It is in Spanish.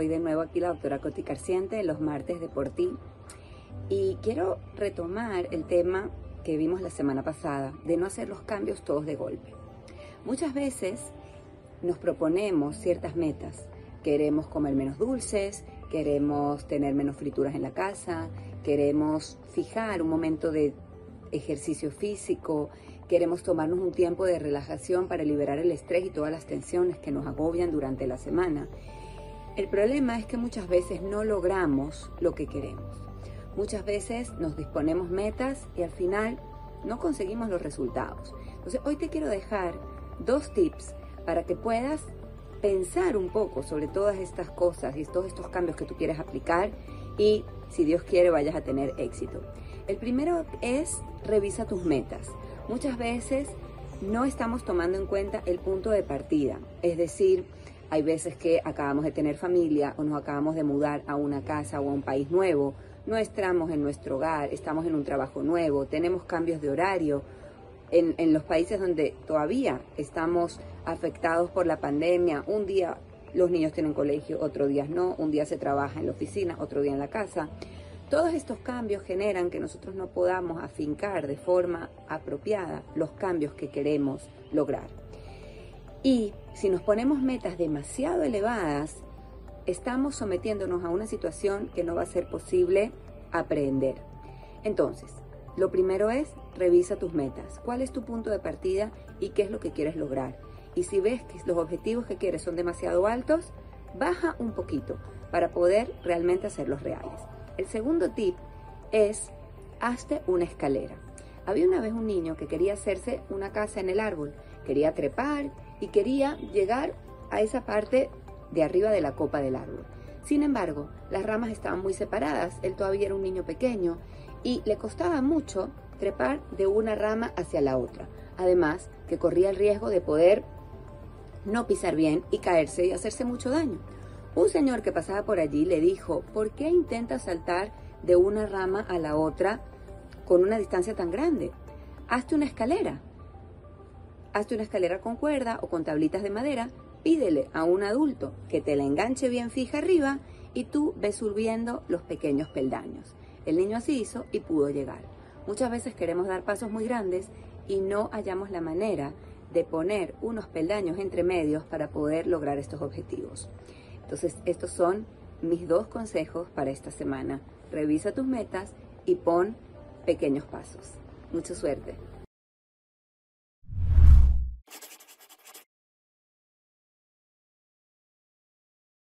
Soy de nuevo aquí la doctora Coti Carciente, los martes de Por Ti. Y quiero retomar el tema que vimos la semana pasada, de no hacer los cambios todos de golpe. Muchas veces nos proponemos ciertas metas. Queremos comer menos dulces, queremos tener menos frituras en la casa, queremos fijar un momento de ejercicio físico, queremos tomarnos un tiempo de relajación para liberar el estrés y todas las tensiones que nos agobian durante la semana. El problema es que muchas veces no logramos lo que queremos. Muchas veces nos disponemos metas y al final no conseguimos los resultados. Entonces hoy te quiero dejar dos tips para que puedas pensar un poco sobre todas estas cosas y todos estos cambios que tú quieres aplicar y si Dios quiere vayas a tener éxito. El primero es revisa tus metas. Muchas veces no estamos tomando en cuenta el punto de partida, es decir, hay veces que acabamos de tener familia o nos acabamos de mudar a una casa o a un país nuevo, no estamos en nuestro hogar, estamos en un trabajo nuevo, tenemos cambios de horario. En, en los países donde todavía estamos afectados por la pandemia, un día los niños tienen colegio, otro día no, un día se trabaja en la oficina, otro día en la casa. Todos estos cambios generan que nosotros no podamos afincar de forma apropiada los cambios que queremos lograr. Y si nos ponemos metas demasiado elevadas, estamos sometiéndonos a una situación que no va a ser posible aprender. Entonces, lo primero es revisa tus metas. ¿Cuál es tu punto de partida y qué es lo que quieres lograr? Y si ves que los objetivos que quieres son demasiado altos, baja un poquito para poder realmente hacerlos reales. El segundo tip es, hazte una escalera. Había una vez un niño que quería hacerse una casa en el árbol, quería trepar y quería llegar a esa parte de arriba de la copa del árbol. Sin embargo, las ramas estaban muy separadas, él todavía era un niño pequeño y le costaba mucho trepar de una rama hacia la otra. Además, que corría el riesgo de poder no pisar bien y caerse y hacerse mucho daño. Un señor que pasaba por allí le dijo, ¿por qué intentas saltar de una rama a la otra con una distancia tan grande? Hazte una escalera. Hazte una escalera con cuerda o con tablitas de madera, pídele a un adulto que te la enganche bien fija arriba y tú ves subiendo los pequeños peldaños. El niño así hizo y pudo llegar. Muchas veces queremos dar pasos muy grandes y no hallamos la manera de poner unos peldaños entre medios para poder lograr estos objetivos. Entonces, estos son mis dos consejos para esta semana. Revisa tus metas y pon pequeños pasos. Mucha suerte.